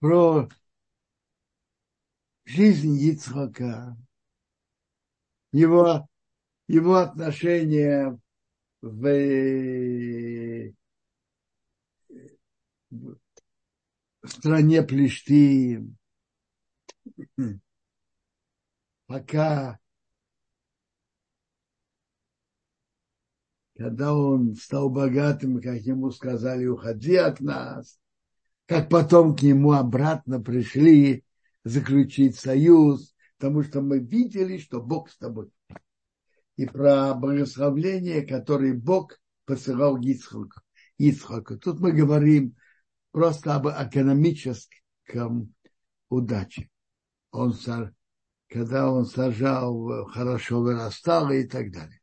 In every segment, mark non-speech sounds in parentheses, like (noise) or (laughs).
про жизнь Ицхака, его, его отношения в, в стране Плешти, пока когда он стал богатым, как ему сказали, уходи от нас, как потом к нему обратно пришли заключить союз, потому что мы видели, что Бог с тобой. И про благословление, которое Бог посылал Ицхаку. Ицхаку. Тут мы говорим просто об экономическом удаче. Он, когда он сажал, хорошо вырастал и так далее.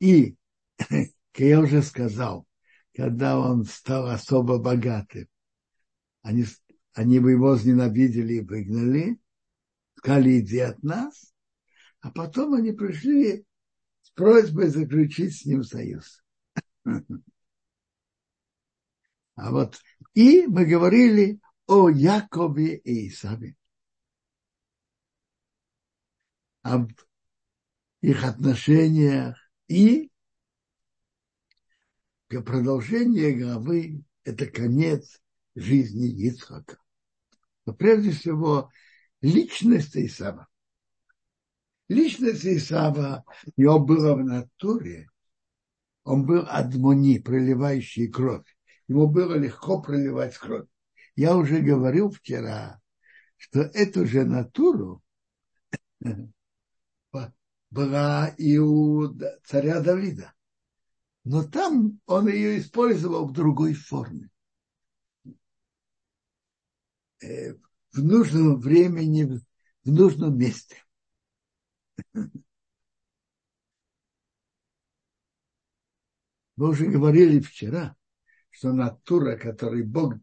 И, (laughs) как я уже сказал, когда он стал особо богатым, они, они бы его возненавидели и выгнали, сказали, иди от нас, а потом они пришли с просьбой заключить с ним союз. (laughs) А вот и мы говорили о Якове и Исаве. Об их отношениях, и продолжение главы – это конец жизни Ицхака. Но прежде всего, личность Исава. Личность Исава, у него была в натуре, он был адмони, проливающий кровь. Ему было легко проливать кровь. Я уже говорил вчера, что эту же натуру (laughs) была и у царя Давида. Но там он ее использовал в другой форме. Э, в нужном времени, в нужном месте. Мы уже говорили вчера, что натура, которую Бог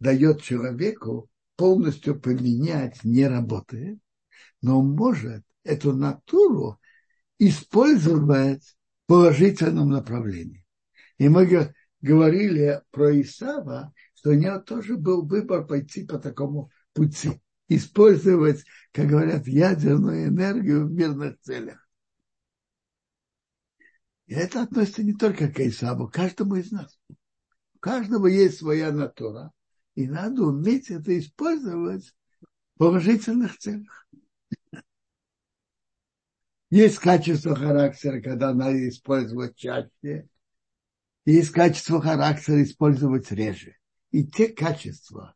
дает человеку, полностью поменять не работает, но может эту натуру использовать положительном направлении. И мы говорили про Исава, что у него тоже был выбор пойти по такому пути, использовать, как говорят, ядерную энергию в мирных целях. И это относится не только к Исаву, каждому из нас. У каждого есть своя натура, и надо уметь это использовать в положительных целях. Есть качество характера, когда надо использовать чаще. Есть качество характера использовать реже. И те качества,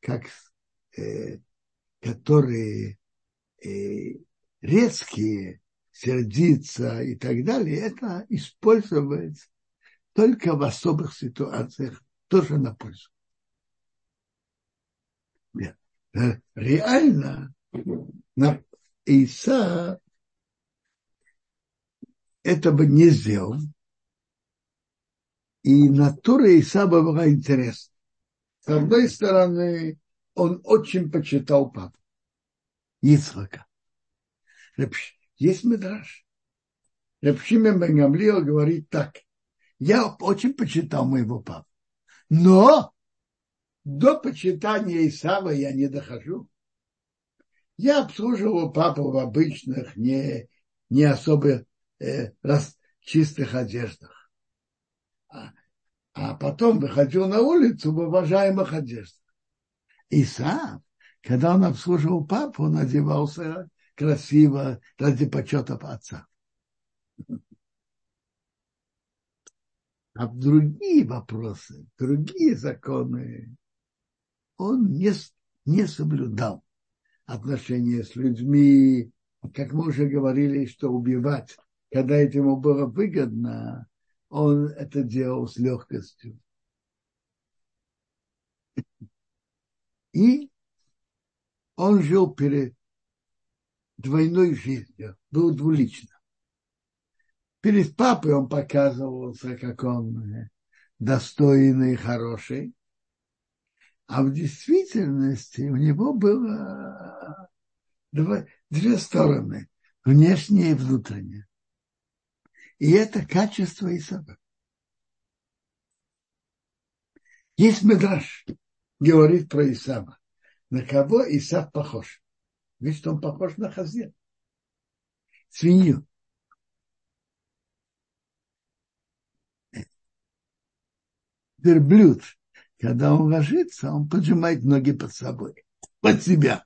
как, э, которые э, резкие, сердиться и так далее, это использовать только в особых ситуациях, тоже на пользу. Нет. Э, реально на Иса это бы не сделал. И натура Исаба была интересна. С одной стороны, он очень почитал папу. Ицхака. Есть медраж. Репшимен Бенгамлио говорит так. Я очень почитал моего папу. Но до почитания Исава я не дохожу. Я обслуживал папу в обычных, не, не особо э, рас, чистых одеждах. А, а потом выходил на улицу в уважаемых одеждах. И сам, когда он обслуживал папу, он одевался красиво ради почета отца. А другие вопросы, другие законы он не, не соблюдал отношения с людьми, как мы уже говорили, что убивать когда это ему было выгодно, он это делал с легкостью. И он жил перед двойной жизнью, был двулично. Перед папой он показывался, как он достойный, хороший. А в действительности у него было две стороны, внешняя и внутренняя. И это качество Исава. Есть Медраж, говорит про Исава. На кого Исав похож? Видишь, он похож на хазир. Свинью. Верблюд, когда он ложится, он поджимает ноги под собой, под себя.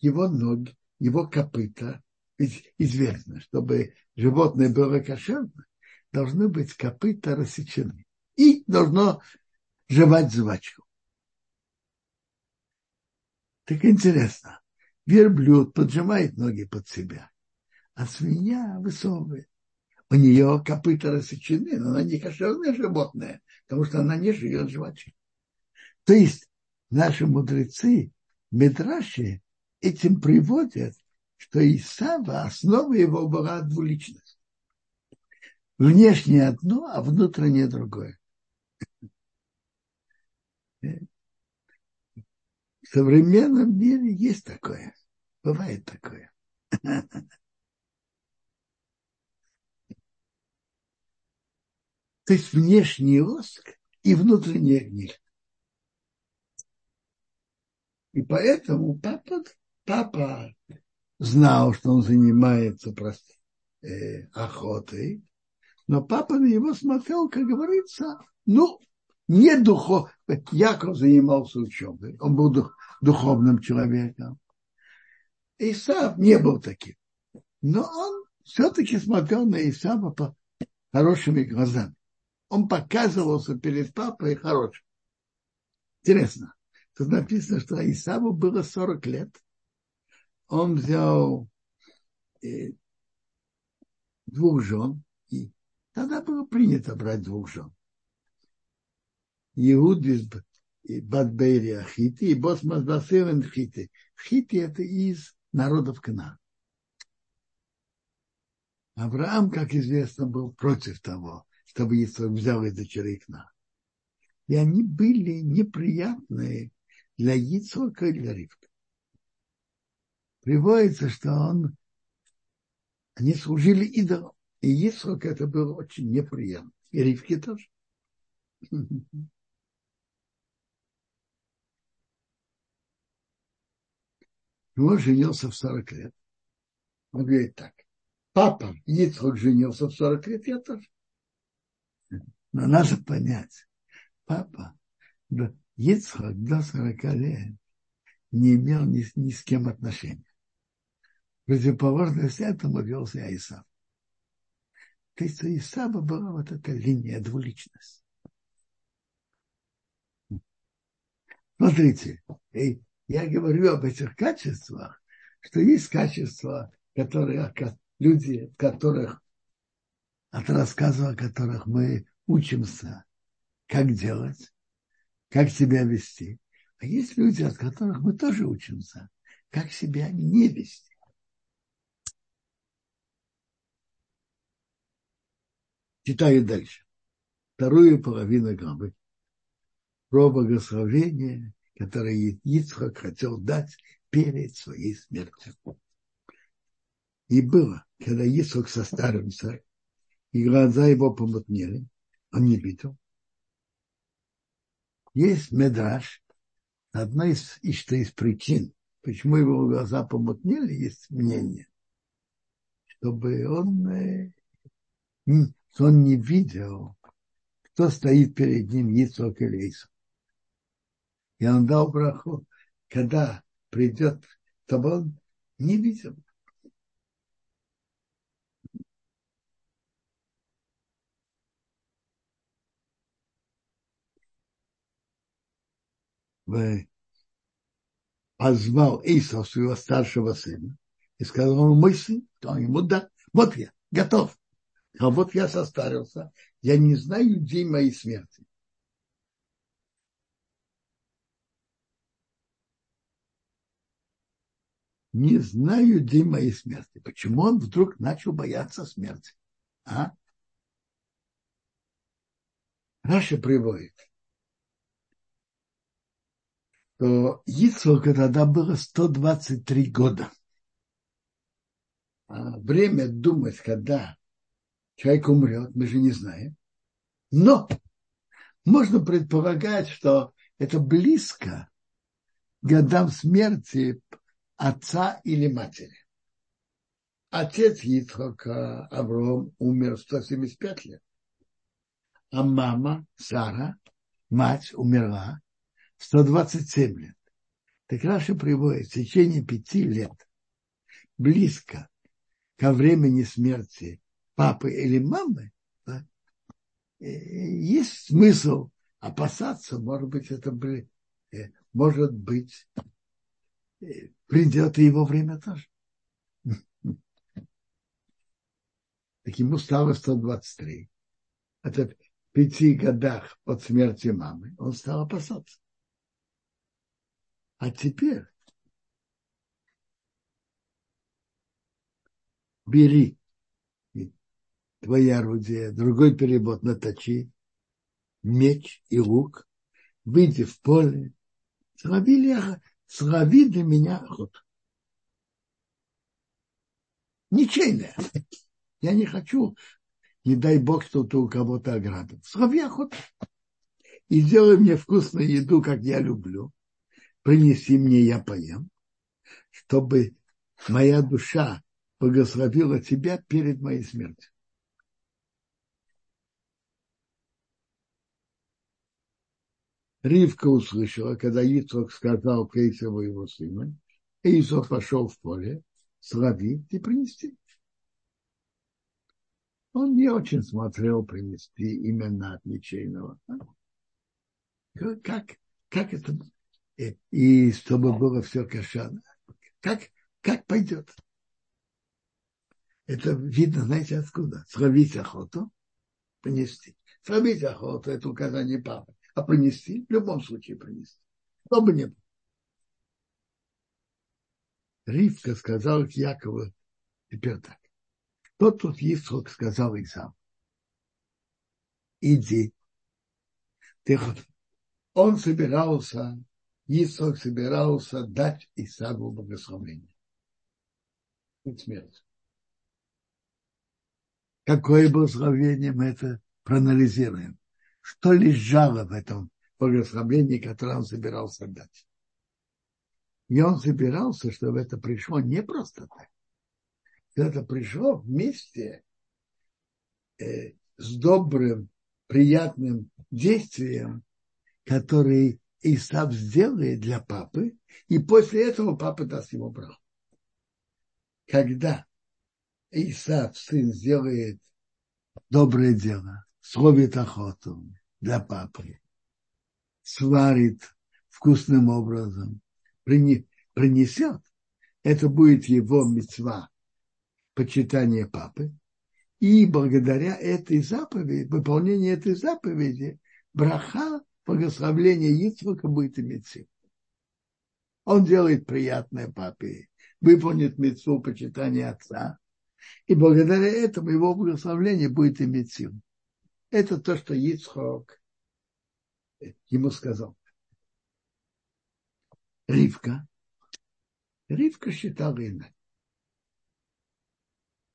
Его ноги, его копыта, известно, чтобы животное было кошерно, должны быть копыта рассечены. И должно жевать жвачку. Так интересно. Верблюд поджимает ноги под себя, а свинья высовывает. У нее копыта рассечены, но она не кошерное животное, потому что она не живет жвачкой. То есть наши мудрецы, Медраши, этим приводят, что Исава, основа его была двуличность. Внешнее одно, а внутреннее другое. В современном мире есть такое. Бывает такое. То есть внешний воск и внутренняя гниль. И поэтому папа, папа знал, что он занимается просто, э, охотой, но папа на него смотрел, как говорится, ну, не духов. Яков занимался учебой, он был дух, духовным человеком. Исав не был таким. Но он все-таки смотрел на Исава по хорошими глазами. Он показывался перед папой хорошим. Интересно. Тут написано, что Исаву было 40 лет. Он взял э, двух жен, и тогда было принято брать двух жен. Иуд из Бадбейри Ахити и Босмас Басевен Хити. Хити это из народов Кана. Авраам, как известно, был против того, чтобы Исаак взял из дочерей Кна. И они были неприятные для Ицока и для Ривка. Приводится, что он, они служили идолам. И Ицок это было очень неприятно. И Ривке тоже. (laughs) Он женился в 40 лет. Он говорит так. Папа Ицхок женился в 40 лет, я тоже. Но надо понять. Папа Ицхак до 40 лет не имел ни, ни с кем отношения. Противоположность этому вел себя Исав. То есть у Исаба была вот эта линия двуличность. Смотрите, я говорю об этих качествах, что есть качества, которые люди, которых, от рассказов о которых мы учимся, как делать, как себя вести. А есть люди, от которых мы тоже учимся, как себя не вести. Читаю дальше. Вторую половину главы. Про благословение который Ицхак хотел дать перед своей смертью. И было, когда Ицхак состарился, и глаза его помутнели, он не видел. Есть медраж, одна из, из, что из причин, почему его глаза помутнели, есть мнение, чтобы он, э, он не видел, кто стоит перед ним, Ицхак или Исаак. И он дал браху, когда придет, чтобы он не видел. позвал Иса, своего старшего сына, и сказал ему, мой сын, то ему, да, вот я, готов. А вот я состарился, я не знаю день моей смерти. не знаю день моей смерти. Почему он вдруг начал бояться смерти? А? Раша приводит, что Ицхоку тогда было 123 года. А время думать, когда человек умрет, мы же не знаем. Но можно предполагать, что это близко годам смерти отца или матери. Отец Ицхака Авром умер в 175 лет, а мама Сара, мать, умерла в 127 лет. Так Раша приводит в течение пяти лет близко ко времени смерти папы или мамы, да, есть смысл опасаться, может быть, это э, может быть, э, придет и его время тоже. (laughs) Так ему стало 123. Это в пяти годах от смерти мамы он стал опасаться. А теперь бери твои орудия, другой перевод наточи, меч и лук, выйди в поле, слови, слови для меня охоту. Ничейная. Я не хочу, не дай бог, что-то у кого-то ограду. Слови охоту. И сделай мне вкусную еду, как я люблю. Принеси мне, я поем, чтобы моя душа благословила тебя перед моей смертью. Ривка услышала, когда Ицхок сказал Кейсову его сына, и Исов пошел в поле словить и принести. Он не очень смотрел принести именно от ничейного. Как, как это? И чтобы было все кошерно. Как, как пойдет? Это видно, знаете, откуда? Словить охоту, принести. Словить охоту – это указание папы а принести, в любом случае принести. Что бы ни было. Ривка сказал к Якову, теперь так. Кто тут Исхок сказал Исам? Иди. Ты, он собирался, Исхок собирался дать Исаву благословение. Тут смерть. Какое благословение мы это проанализируем что лежало в этом благословении, которое он собирался дать. И он собирался, чтобы это пришло не просто так. Это пришло вместе э, с добрым, приятным действием, который Исав сделает для папы, и после этого папа даст ему браху. Когда Исав, сын, сделает доброе дело, словит охоту для папы, сварит вкусным образом, принесет, это будет его мецва почитания папы. И благодаря этой заповеди, выполнению этой заповеди, браха, благословление Ицвака будет иметь силу. Он делает приятное папе, выполнит мецву почитания отца, и благодаря этому его благословление будет иметь силу. Это то, что Ицхок ему сказал. Ривка. Ривка считала иначе.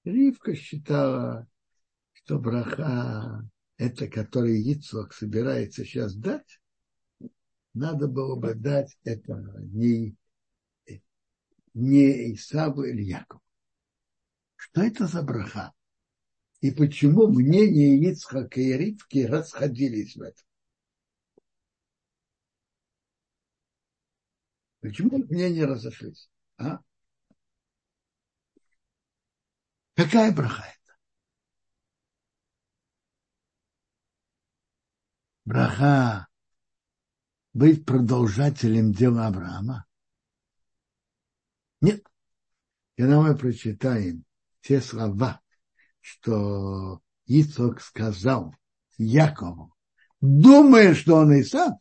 Ривка считала, что браха, это который Ицхок собирается сейчас дать, надо было бы дать это не, не Исаву или Якову. Что это за браха? И почему мнения Ицхака и Ривки расходились в этом. Почему мнения разошлись? А? Какая браха это? Браха быть продолжателем дела Авраама? Нет. Когда мы прочитаем те слова, что Ицок сказал Якову, думая, что он Исав,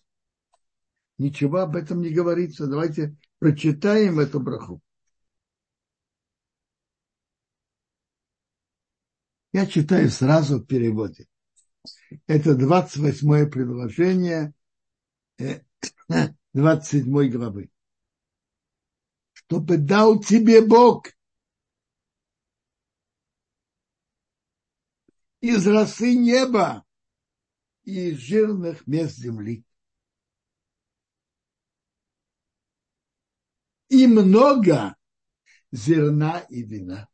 ничего об этом не говорится. Давайте прочитаем эту браху. Я читаю сразу в переводе. Это 28 предложение 27 э, (clears throat) главы. Чтобы дал тебе Бог из росы неба и из жирных мест земли. И много зерна и вина.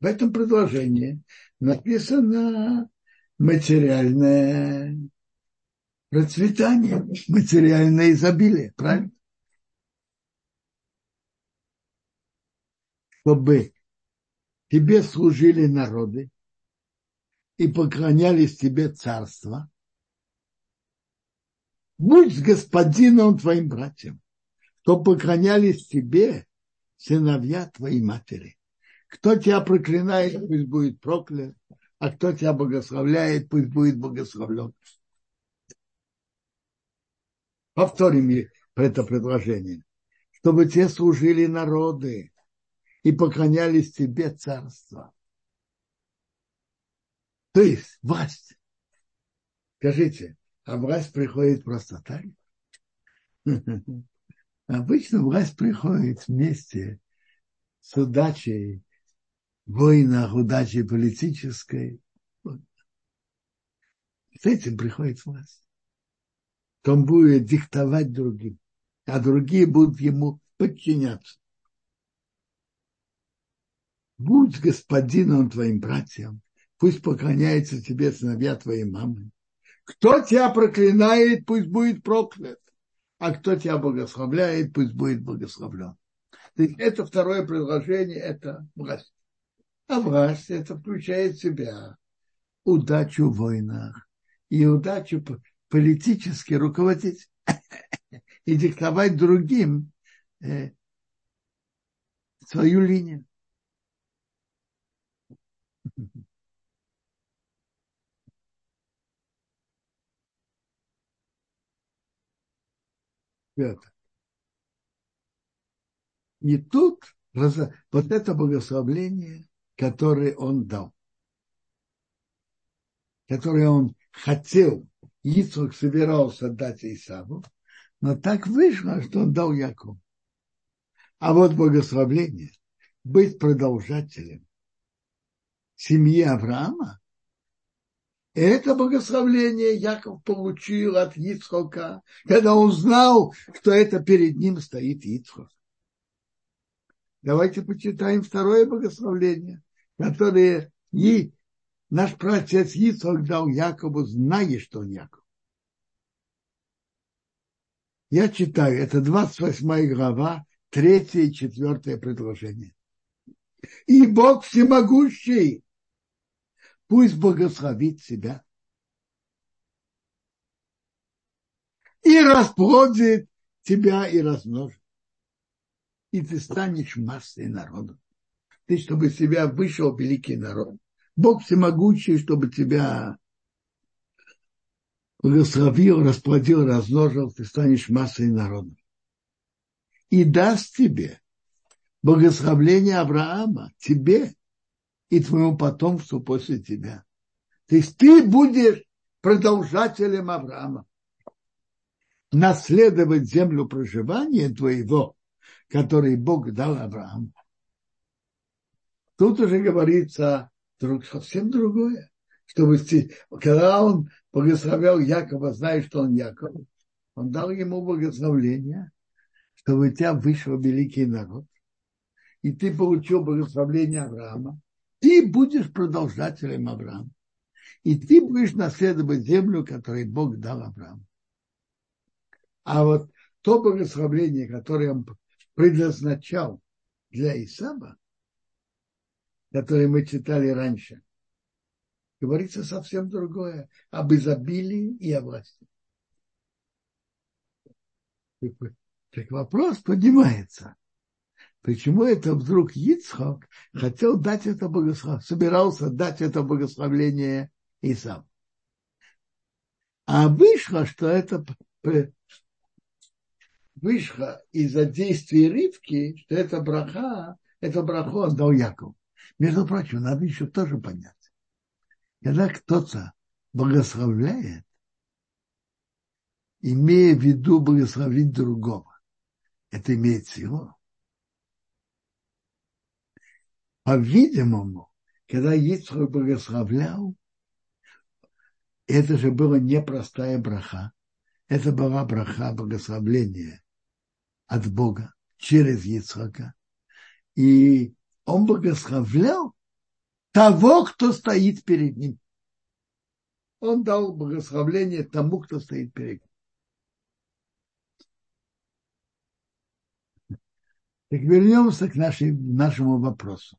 В этом предложении написано материальное процветание, материальное изобилие, правильно? Чтобы тебе служили народы и поклонялись тебе царства, будь с господином твоим братьям, то поклонялись тебе сыновья твоей матери. Кто тебя проклинает, пусть будет проклят, а кто тебя благословляет, пусть будет благословлен. Повторим это предложение. Чтобы те служили народы и поклонялись тебе царство. То есть власть. Скажите, а власть приходит просто так? (laughs) Обычно власть приходит вместе с удачей войнах, удачи политической. С этим приходит власть. Он будет диктовать другим, а другие будут ему подчиняться. Будь господином твоим братьям, пусть поклоняется тебе сыновья твоей мамы. Кто тебя проклинает, пусть будет проклят, а кто тебя благословляет, пусть будет благословлен. То есть это второе предложение, это власть. А власть это включает в себя удачу в войнах и удачу политически руководить (laughs) и диктовать другим э, свою линию. Это. И тут вот это благословление который он дал, который он хотел, Ицхак собирался дать Исаву, но так вышло, что он дал Якову. А вот благословление, быть продолжателем семьи Авраама, это благословление Яков получил от Ицхока, когда он знал, что это перед ним стоит Ицхок. Давайте почитаем второе благословление, которое и наш праотец Ицхак дал Якову, зная, что он Яков. Я читаю, это 28 глава, третье и четвертое предложение. И Бог всемогущий, пусть благословит себя и расплодит тебя и размножит и ты станешь массой народа. Ты, чтобы себя вышел великий народ. Бог всемогущий, чтобы тебя благословил, расплодил, размножил, ты станешь массой народа. И даст тебе благословление Авраама, тебе и твоему потомству после тебя. То есть ты будешь продолжателем Авраама. Наследовать землю проживания твоего который Бог дал Аврааму. Тут уже говорится друг, совсем другое. Чтобы, когда он благословлял Якова, зная, что он Яков, он дал ему благословление, чтобы у тебя вышел великий народ, и ты получил благословление Авраама, ты будешь продолжателем Авраама. И ты будешь наследовать землю, которую Бог дал Аврааму. А вот то благословление, которое он предназначал для Исаба, который мы читали раньше, говорится совсем другое, об изобилии и о власти. Так вопрос поднимается. Почему это вдруг Ицхок хотел дать это благословение, собирался дать это благословление Исаву? А вышло, что это вышло из-за действия Ривки, что это браха, это браху он дал Якову. Между прочим, надо еще тоже понять. Когда кто-то благословляет, имея в виду благословить другого, это имеет силу. По-видимому, когда Ицхак благословлял, Это же была непростая браха. Это была браха благословления от Бога через Ицхака. И он благословлял того, кто стоит перед ним. Он дал благословление тому, кто стоит перед ним. Так вернемся к нашей, нашему вопросу.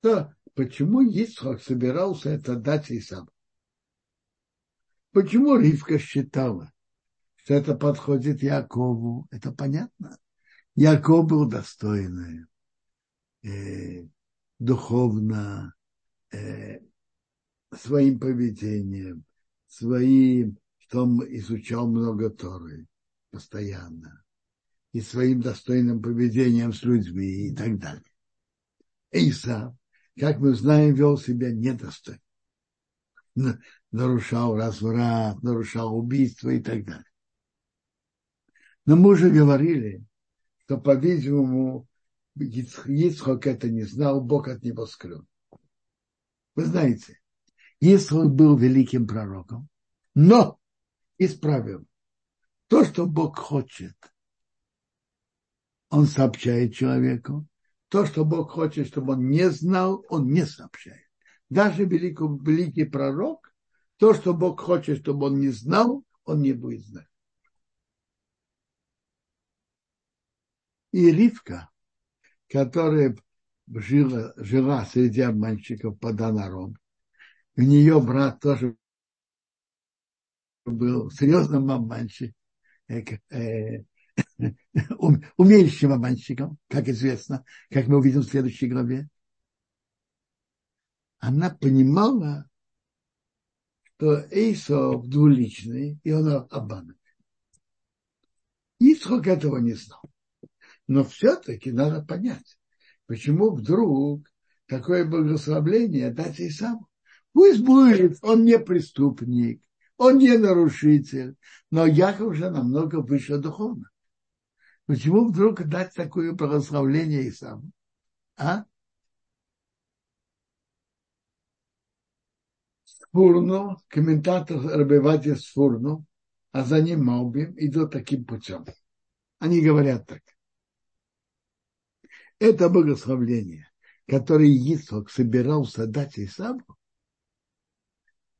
То, почему Исхак собирался это дать Исаву? Почему Ривка считала, что это подходит Якову? Это понятно. Яков был достойный, э, духовно, э, своим поведением, своим, что он изучал много Торы постоянно и своим достойным поведением с людьми и так далее. Иса, как мы знаем, вел себя недостойно. Нарушал разврат, нарушал убийство и так далее. Но мы уже говорили, что, по-видимому, Ицхок это не знал, Бог от него скрыл. Вы знаете, Ицхок был великим пророком, но исправил то, что Бог хочет – он сообщает человеку. То, что Бог хочет, чтобы он не знал, он не сообщает. Даже великий, великий пророк, то, что Бог хочет, чтобы он не знал, он не будет знать. И Ривка, которая жила, жила среди обманщиков под Анаром, у нее брат тоже был серьезным обманщиком, э, (laughs) умеющим обманщиком, как известно, как мы увидим в следующей главе, она понимала, что Эйсов двуличный, и он обманывает. Ицхок этого не знал. Но все-таки надо понять, почему вдруг такое благословление дать Исаму. Пусть будет, он не преступник, он не нарушитель, но Яков уже намного выше духовно. Почему вдруг дать такое благословление Исаму? А? Сфурну, комментатор Рабивати Сфурну, а за ним Маубим идут таким путем. Они говорят так. Это благословление, которое Исхак собирался дать Исаму,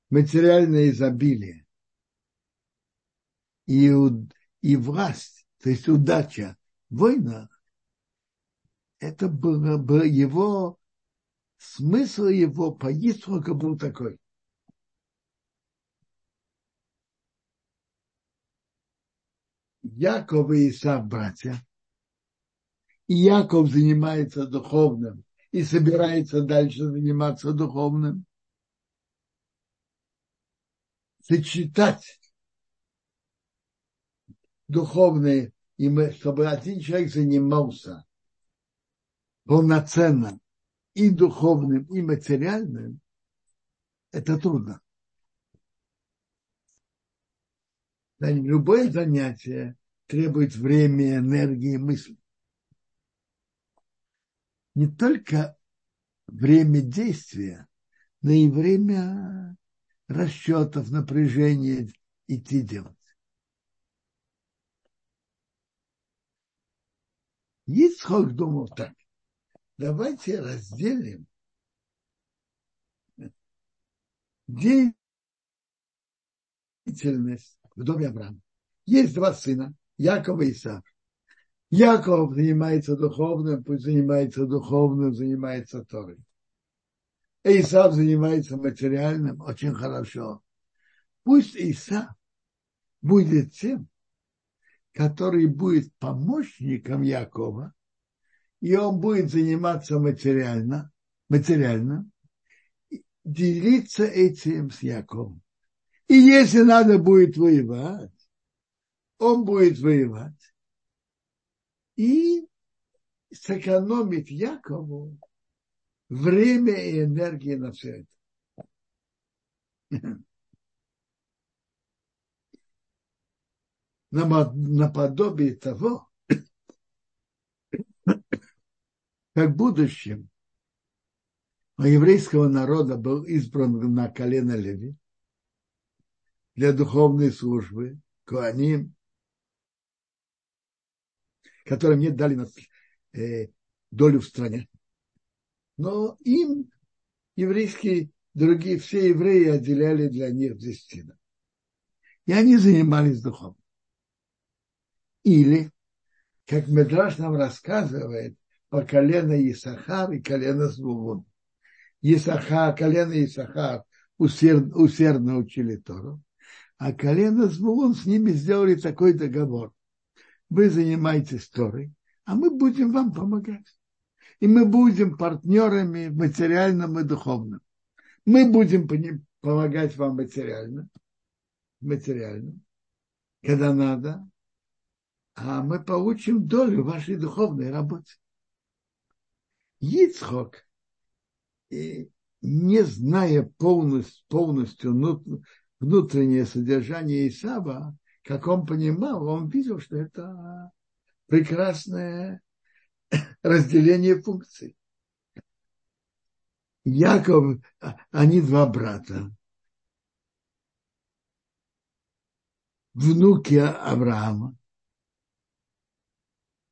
материальное изобилие и, и власть, то есть удача война, это было бы его, смысл его поездка был такой. Яков и Исав братья, и Яков занимается духовным и собирается дальше заниматься духовным. Сочетать духовные, и мы, чтобы один человек занимался полноценно и духовным, и материальным, это трудно. Любое занятие требует времени, энергии, мысли. Не только время действия, но и время расчетов, напряжения идти делать. Ицхок думал так, давайте разделим деятельность в доме Авраама. Есть два сына, Яков и Исав. Яков занимается духовным, пусть занимается духовным, занимается Торой. Исав занимается материальным, очень хорошо. Пусть Исав будет тем, который будет помощником Якова, и он будет заниматься материально, материально, делиться этим с Яковом. И если надо будет воевать, он будет воевать и сэкономит Якову время и энергии на все это. Наподобие того, как в будущем у еврейского народа был избран на колено Леви, для духовной службы, Куаним, которым мне дали э, долю в стране. Но им еврейские, другие, все евреи отделяли для них десятину. И они занимались духом. Или, как Медраж нам рассказывает, по колено Исахар и колено Звулун. Исахар, колено Исахар усерд, усердно учили Тору, а колено Звулун с ними сделали такой договор. Вы занимаетесь Торой, а мы будем вам помогать. И мы будем партнерами материальном и духовном. Мы будем помогать вам материально, материально, когда надо, а мы получим долю вашей духовной работы. Ицхок, не зная полностью, полностью внутреннее содержание Исава, как он понимал, он видел, что это прекрасное разделение функций. Яков, они два брата. Внуки Авраама.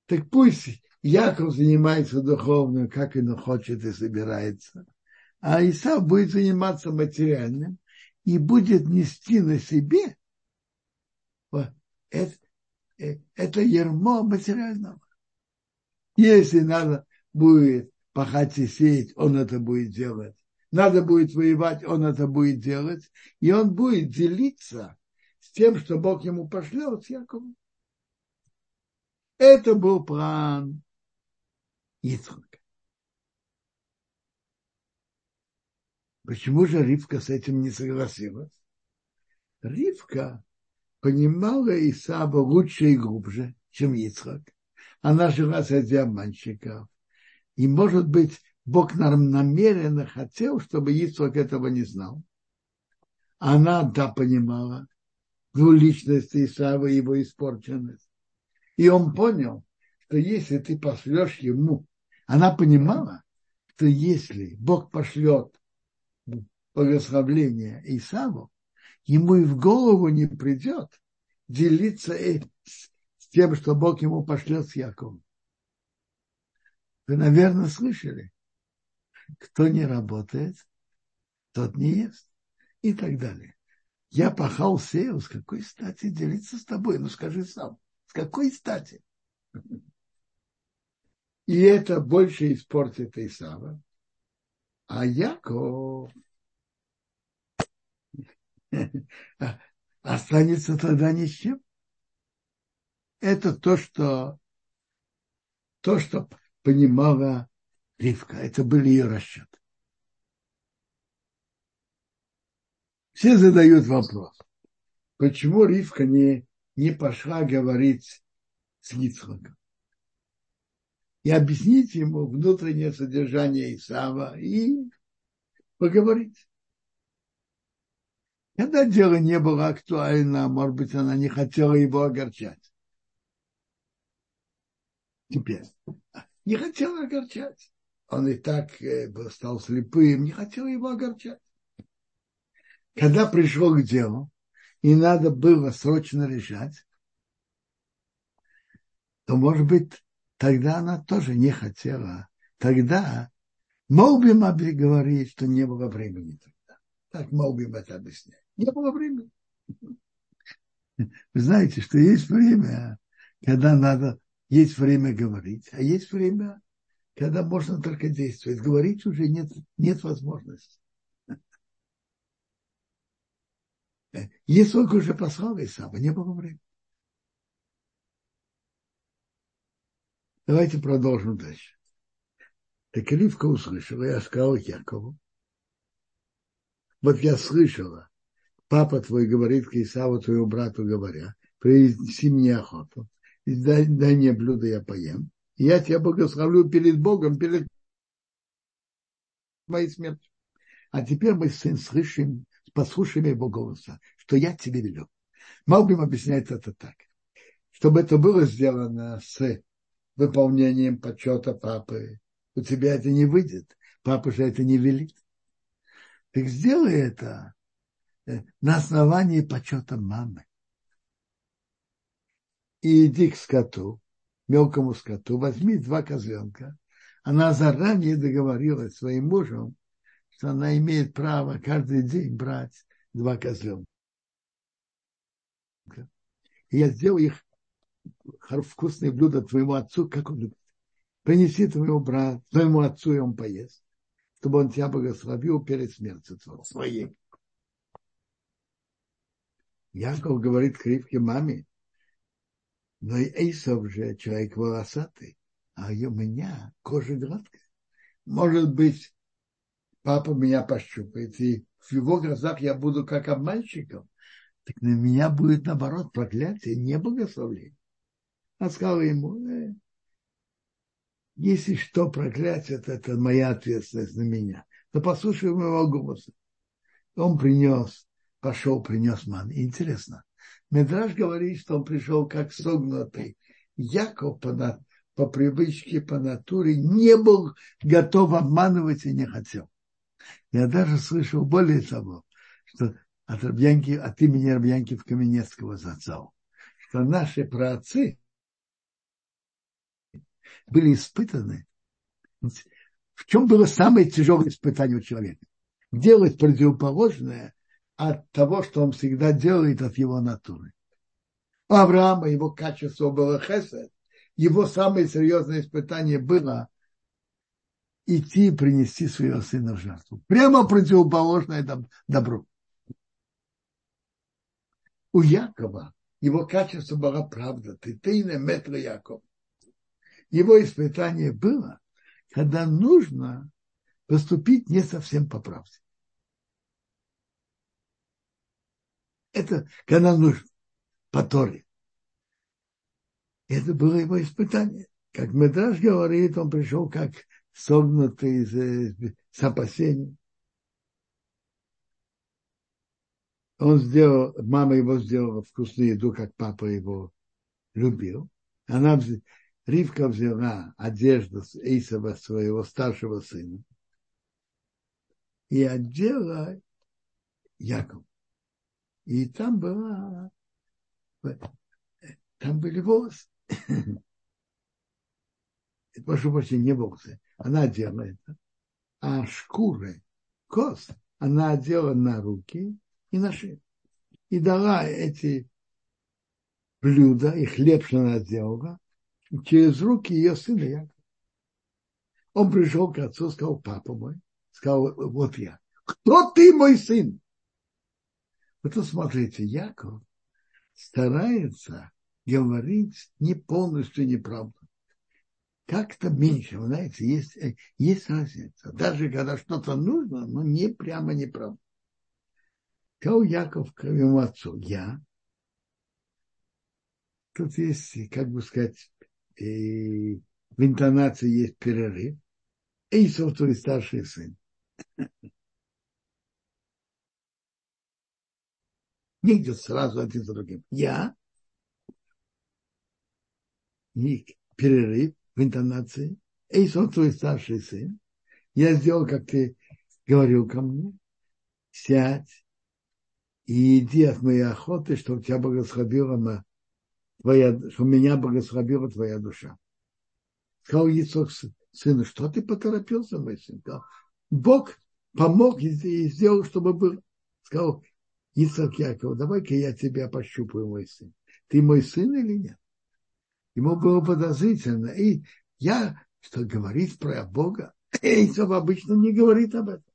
Так пусть Яков занимается духовным, как он хочет и собирается. А Исав будет заниматься материальным и будет нести на себе это, э, это ермо материального. Если надо будет пахать и сеять, он это будет делать. Надо будет воевать, он это будет делать. И он будет делиться с тем, что Бог ему пошлет, с Яковом. Это был план Ицхака. Почему же Ривка с этим не согласилась? Ривка понимала Исаба лучше и глубже, чем Ицхак. Она жила среди обманщиков. И, может быть, Бог нам намеренно хотел, чтобы Ицхак этого не знал. Она, да, понимала двуличность Исава и его испорченность. И он понял, что если ты пошлешь ему, она понимала, что если Бог пошлет благословление Исаву, ему и в голову не придет делиться с тем, что Бог ему пошлет с Яковом. Вы, наверное, слышали, кто не работает, тот не ест и так далее. Я пахал, сеял, с какой стати делиться с тобой? Ну скажи сам, с какой стати? И это больше испортит Исава. А Яков останется тогда ни с чем. Это то, что, то, что понимала Ривка. Это был ее расчет. Все задают вопрос, почему Ривка не, не пошла говорить с Ицхаком? И объяснить ему внутреннее содержание Исава и поговорить. Когда дело не было актуально, может быть, она не хотела его огорчать. Теперь, не хотела огорчать. Он и так э, стал слепым, не хотел его огорчать. Когда пришел к делу, и надо было срочно решать, то, может быть, тогда она тоже не хотела. Тогда мог бы говорить, что не было времени тогда. Так мог бы это объяснять. Не было времени. Вы знаете, что есть время, когда надо, есть время говорить, а есть время, когда можно только действовать. Говорить уже нет, нет возможности. Есть только уже послал Исава, не было времени. Давайте продолжим дальше. Так Ривка услышала, я сказал Якову. Вот я слышала, папа твой говорит к Исаву, твоему брату, говоря, принеси мне охоту, и дай, дай мне блюдо, я поем. И я тебя благословлю перед Богом, перед моей смертью. А теперь мы, сын, слышим, послушаем его голоса, что я тебе велю. Малбим объясняет это так. Чтобы это было сделано с выполнением почета папы, у тебя это не выйдет. Папа же это не велит. Так сделай это э, на основании почета мамы. И иди к скоту, мелкому скоту, возьми два козленка. Она заранее договорилась своим мужем, что она имеет право каждый день брать два козленка. И я сделал их вкусное блюдо твоему отцу, как он любит. Принеси твоему брату, твоему отцу, и он поест, чтобы он тебя благословил перед смертью своей. Яков говорит к Ривке маме, но и Эйсов же человек волосатый, а у меня кожа гладкая. Может быть, папа меня пощупает, и в его глазах я буду как обманщиком, так на меня будет, наоборот, проклятие, не благословление. А сказал ему, э, если что, проклятие, это, это моя ответственность на меня. Но послушай моего голоса. Он принес, пошел, принес ман. Интересно. Медраж говорит, что он пришел как согнутый. Яков по, по привычке, по натуре не был готов обманывать и не хотел. Я даже слышал более того, что от, Рабьянки, от имени Рабьянки в Каменецкого зацал, что наши праотцы были испытаны. В чем было самое тяжелое испытание у человека? Делать противоположное от того, что он всегда делает от его натуры. У Авраама его качество было хесед. Его самое серьезное испытание было идти и принести своего сына в жертву. Прямо противоположное добру. У Якова его качество было правда. Ты ты не метро Яков. Его испытание было, когда нужно поступить не совсем по правде. Это когда нужно, по Торе. Это было его испытание. Как Медраж говорит, он пришел как согнутый из, с опасением. Он сделал, мама его сделала вкусную еду, как папа его любил. Она, Ривка взяла одежду с Эйсова, своего старшего сына, и одела Яков. И там была, там были волосы. (coughs) Прошу прощения, не волосы. Она одела это. А шкуры, кост, она одела на руки и на шею. И дала эти блюда, и хлеб, что она сделала, через руки ее сына Якова. Он пришел к отцу, сказал, папа мой, сказал, вот я. Кто ты, мой сын? Вот смотрите, Яков старается говорить не полностью неправду. Как-то меньше, вы знаете, есть, есть разница. Даже когда что-то нужно, но не прямо неправда. Сказал Яков к своему отцу, я. Тут есть, как бы сказать, и в интонации есть перерыв. Эйсов твой старший сын. Не идет сразу один за другим. Я и перерыв в интонации. Эйсов твой старший сын. Я сделал, как ты говорил ко мне. Сядь и иди от моей охоты, чтобы тебя благословила на твоя, что меня благословила твоя душа. Сказал Исаак сыну, что ты поторопился, мой сын? Сказал, Бог помог и сделал, чтобы был. Сказал Исаак Яков, давай-ка я тебя пощупаю, мой сын. Ты мой сын или нет? Ему было подозрительно. И я, что говорить про Бога, (laughs) Исаак обычно не говорит об этом.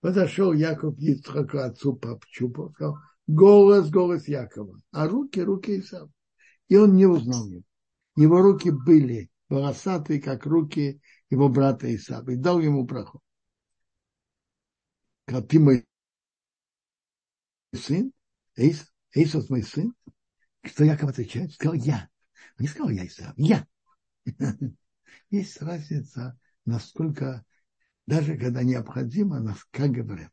Подошел Яков Ицхаку отцу пощупал, сказал, голос, голос Якова, а руки, руки Исава. И он не узнал его. Его руки были волосатые, как руки его брата Исава, и дал ему проход. Сказал, ты мой сын? Исав мой сын? Что Яков отвечает? Сказал, я. Не сказал я Исав, я. (laughs) Есть разница, насколько, даже когда необходимо, как говорят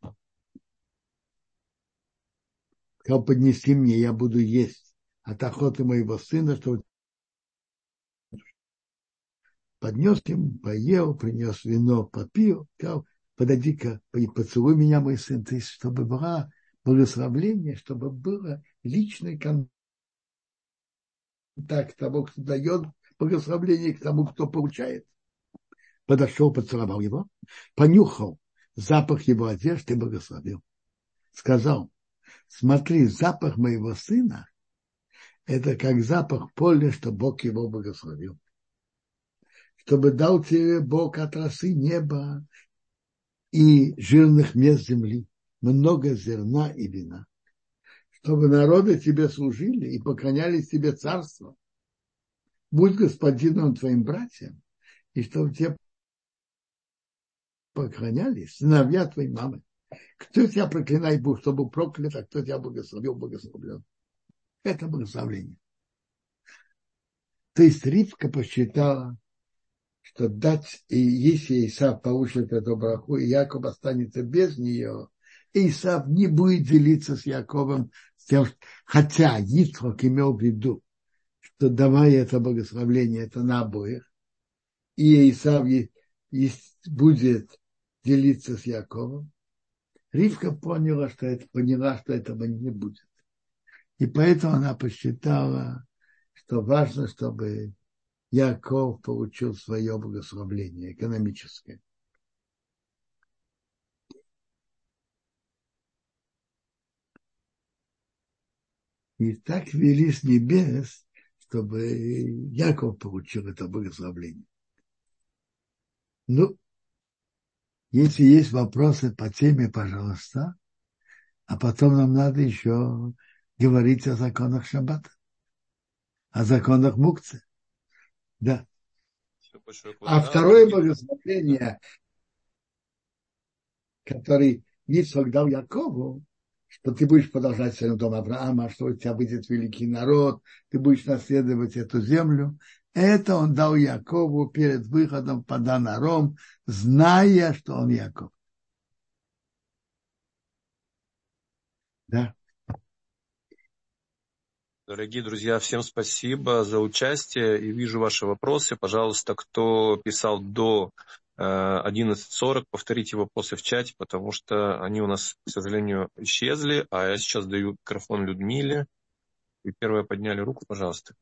сказал, поднеси мне, я буду есть от охоты моего сына, что поднес ему, поел, принес вино, попил, сказал, подойди-ка, поцелуй меня, мой сын, ты, чтобы была благословление, чтобы было личный контакт того, кто дает благословление, к тому, кто получает. Подошел, поцеловал его, понюхал запах его одежды и благословил. Сказал, смотри, запах моего сына – это как запах поля, что Бог его благословил. Чтобы дал тебе Бог от росы неба и жирных мест земли, много зерна и вина, чтобы народы тебе служили и поклонялись тебе царство. Будь господином твоим братьям, и чтобы тебе поклонялись сыновья твоей мамы. Кто тебя проклинает Бог, чтобы проклят, а кто тебя благословил, благословлен. Это благословление. То есть Ривка посчитала, что дать, и если Исав получит эту браху, и Яков останется без нее, Исав не будет делиться с Яковом, с тем, хотя Ицхок имел в виду, что давая это благословление, это на обоих, и Исав будет делиться с Яковом, Ривка поняла, что это, поняла, что этого не будет. И поэтому она посчитала, что важно, чтобы Яков получил свое благословление экономическое. И так вели с небес, чтобы Яков получил это благословление. Ну, если есть вопросы по теме, пожалуйста. А потом нам надо еще говорить о законах Шаббата, о законах Мукцы. Да. А второе благословение, который Ицхак дал Якову, что ты будешь продолжать своим дом Авраама, что у тебя будет великий народ, ты будешь наследовать эту землю. Это он дал Якову перед выходом по Данаром, зная, что он Яков. Да. Дорогие друзья, всем спасибо за участие и вижу ваши вопросы. Пожалуйста, кто писал до 11.40, э, повторите вопросы в чате, потому что они у нас, к сожалению, исчезли. А я сейчас даю микрофон Людмиле. И первое подняли руку, пожалуйста.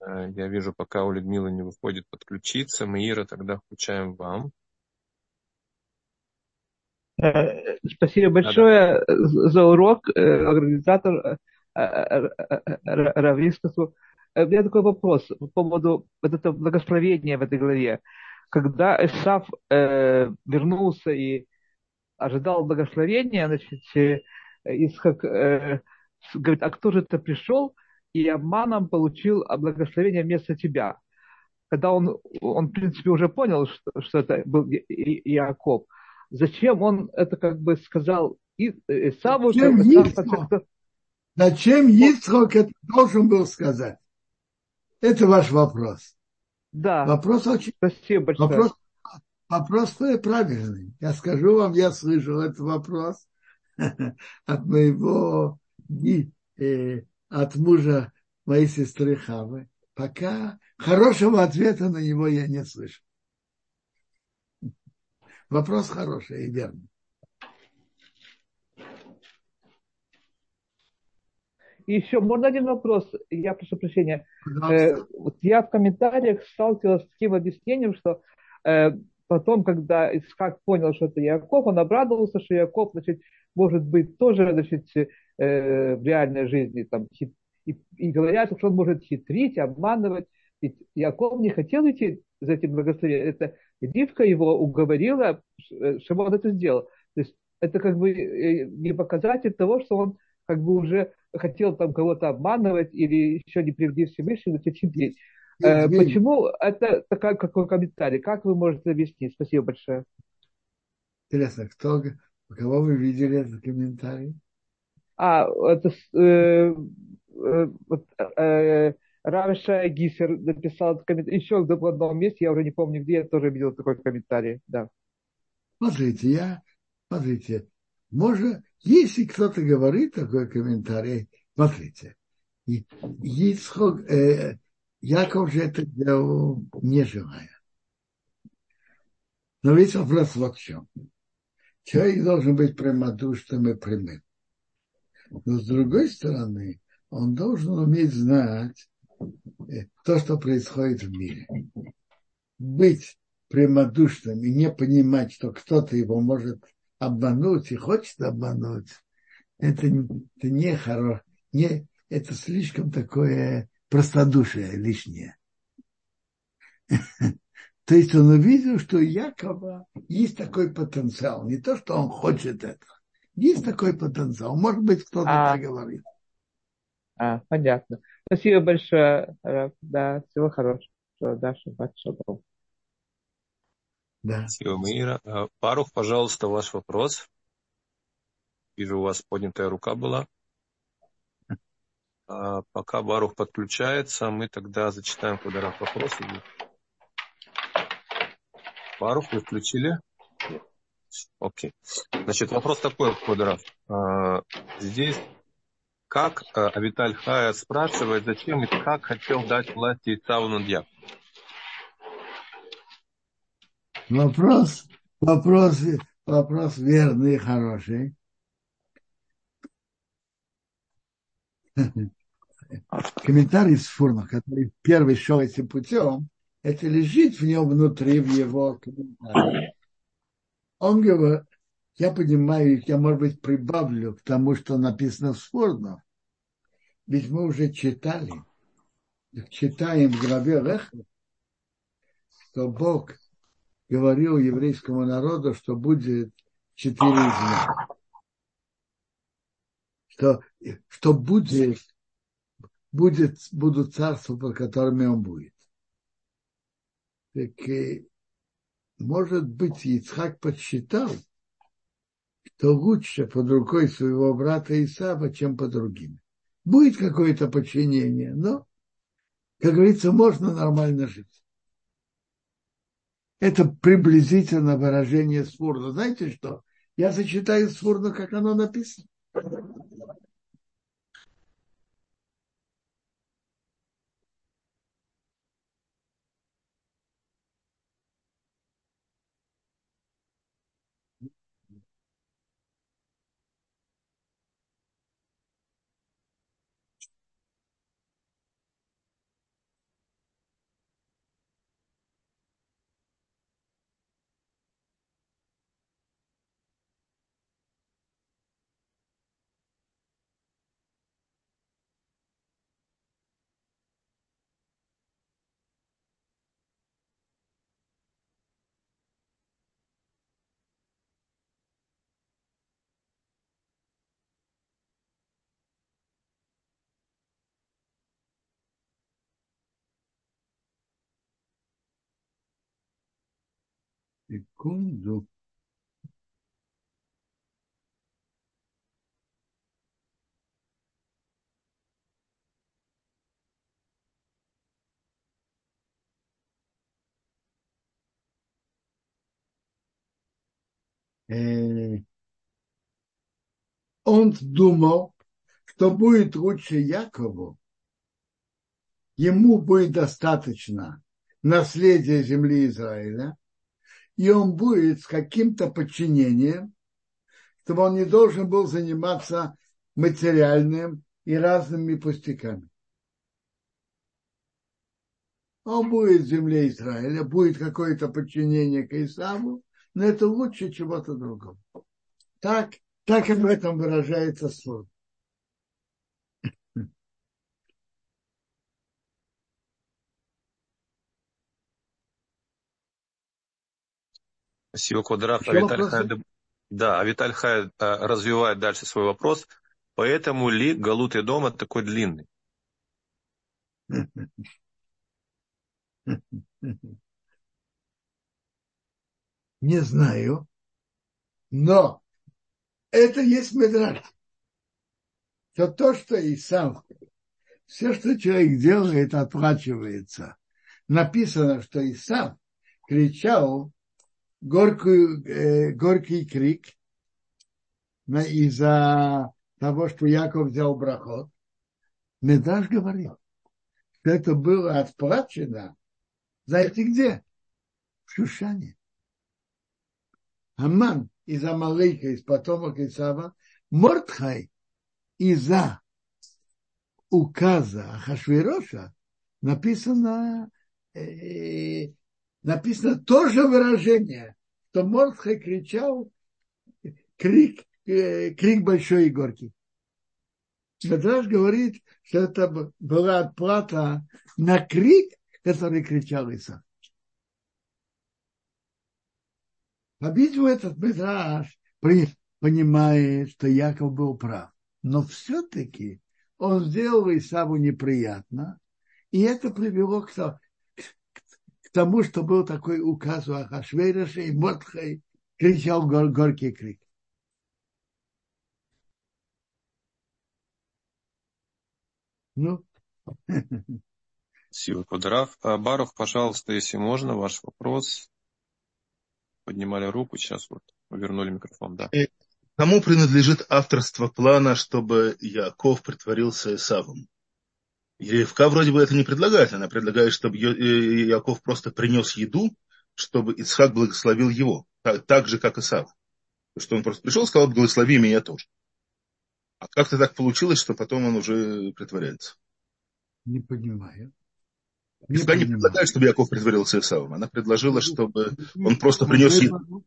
Э, я вижу, пока у Людмилы не выходит подключиться. Маира, тогда включаем вам. Э, спасибо большое за урок, э, организатор Равискасу. У меня такой вопрос по поводу вот этого благословения в этой главе. Когда Исав э, вернулся и ожидал благословения, значит, Исхак э, говорит, а кто же это пришел? и обманом получил благословение вместо тебя. Когда он, он в принципе, уже понял, что, что это был Иаков, зачем он это как бы сказал Исаву? Зачем Ицхок, зачем Ицхок это должен был сказать? Это ваш вопрос. Да. Вопрос очень... Спасибо большое. Вопрос, вопрос правильный. Я скажу вам, я слышал этот вопрос (laughs) от моего э, от мужа моей сестры Хавы, пока хорошего ответа на него я не слышу. Вопрос хороший и верный. И еще, можно один вопрос? Я прошу прощения. Э, вот я в комментариях сталкивался с таким объяснением, что э, потом, когда Исхак понял, что это Яков, он обрадовался, что Яков, значит, может быть, тоже, значит, э, в реальной жизни там, хит, и, и говорят, что он может хитрить, обманывать. Ведь Яков не хотел идти за этим благословением. Это Ривка его уговорила, чтобы он это сделал. То есть это как бы э, не показатель того, что он как бы уже хотел там кого-то обманывать или еще не приведи Всевышний, начать хитрить. Э, почему это такой какой комментарий? Как вы можете объяснить? Спасибо большое. Интересно, кто, кого вы видели этот комментарий? А, это э, э, вот, э, Равиша Гисер написал комментарий. Еще в одном месте, я уже не помню где, я тоже видел такой комментарий. Да. Смотрите, я, смотрите, можно, если кто-то говорит такой комментарий, смотрите, Ицхок, э, Яков же это делал не желая. Но весь вопрос вот в чем. Человек должен быть прямодушным и прямым. Но с другой стороны, он должен уметь знать то, что происходит в мире. Быть прямодушным и не понимать, что кто-то его может обмануть и хочет обмануть, это, это не хорошо, не, это слишком такое простодушие лишнее. (laughs) То есть он увидел, что у Якова есть такой потенциал. Не то, что он хочет это. Есть такой потенциал. Может быть, кто-то а, говорит. А, понятно. Спасибо большое. Да, всего хорошего. Да, шаббат шалом. Да. Спасибо, Маира. А, Парух, пожалуйста, ваш вопрос. Вижу, у вас поднятая рука была. А пока Барух подключается, мы тогда зачитаем Квадраф вопросы. Барух, вы включили? Окей. Значит, вопрос такой, Квадраф. А, здесь как а, Авиталь Хая спрашивает, зачем и как хотел дать власти Исаву над? Вопрос, вопрос, вопрос верный и хороший. Комментарий с Фурна, который первый шел этим путем, это лежит в нем внутри, в его комментарии. Он говорит, я понимаю, я, может быть, прибавлю к тому, что написано в Фурнах. Ведь мы уже читали, читаем в главе Леха, что Бог говорил еврейскому народу, что будет четыре знака. Что, что будет, будет, будут царства, под которыми он будет. Так, и, может быть, Ицхак подсчитал, что лучше под рукой своего брата Исава, чем под другими. Будет какое-то подчинение, но, как говорится, можно нормально жить. Это приблизительно выражение Сфурна. Знаете что? Я зачитаю Сфурна, как оно написано. Секунду. Э, он думал, что будет лучше Якову, ему будет достаточно наследия земли Израиля, и он будет с каким-то подчинением, чтобы он не должен был заниматься материальным и разными пустяками. Он будет в земле Израиля, будет какое-то подчинение к Исаву, но это лучше чего-то другого. Так, так и в этом выражается суд. Спасибо, Квадраф. А Виталь Хай, да, а Виталь Хай а, развивает дальше свой вопрос. Поэтому ли Галут и дома такой длинный? (laughs) Не знаю, но это есть медраж. То то, что и сам, все, что человек делает, оплачивается. Написано, что и сам кричал горькую, э, горький крик из-за того, что Яков взял брахот. Медаш говорил, что это было отплачено, знаете где? В Шушане. Аман из Амалейка, из потомок Исава, Мортхай из-за указа Хашвироша написано, э, написано тоже выражение, что Мортхай кричал крик, э, крик большой и горький. Медраж говорит, что это была отплата на крик, который кричал Иса. По-видимому, этот Медраж понимает, что Яков был прав. Но все-таки он сделал Исаву неприятно, и это привело к, к тому, что был такой указ у Ахашвейраша, и Мортхай кричал гор, горький крик. Ну. (laughs) Спасибо, Кудрав. А, Барух, пожалуйста, если можно, ваш вопрос. Поднимали руку, сейчас вот вернули микрофон, да. Э, кому принадлежит авторство плана, чтобы Яков притворился Исавом? Ревка вроде бы это не предлагает. Она предлагает, чтобы э, Яков просто принес еду, чтобы Ицхак благословил его, так, так же, как Исав. Что он просто пришел и сказал, благослови меня тоже. А как-то так получилось, что потом он уже притворяется. Не понимаю. Не Она не предлагает, чтобы Яков притворился Исавом. Она предложила, чтобы он просто принес еду.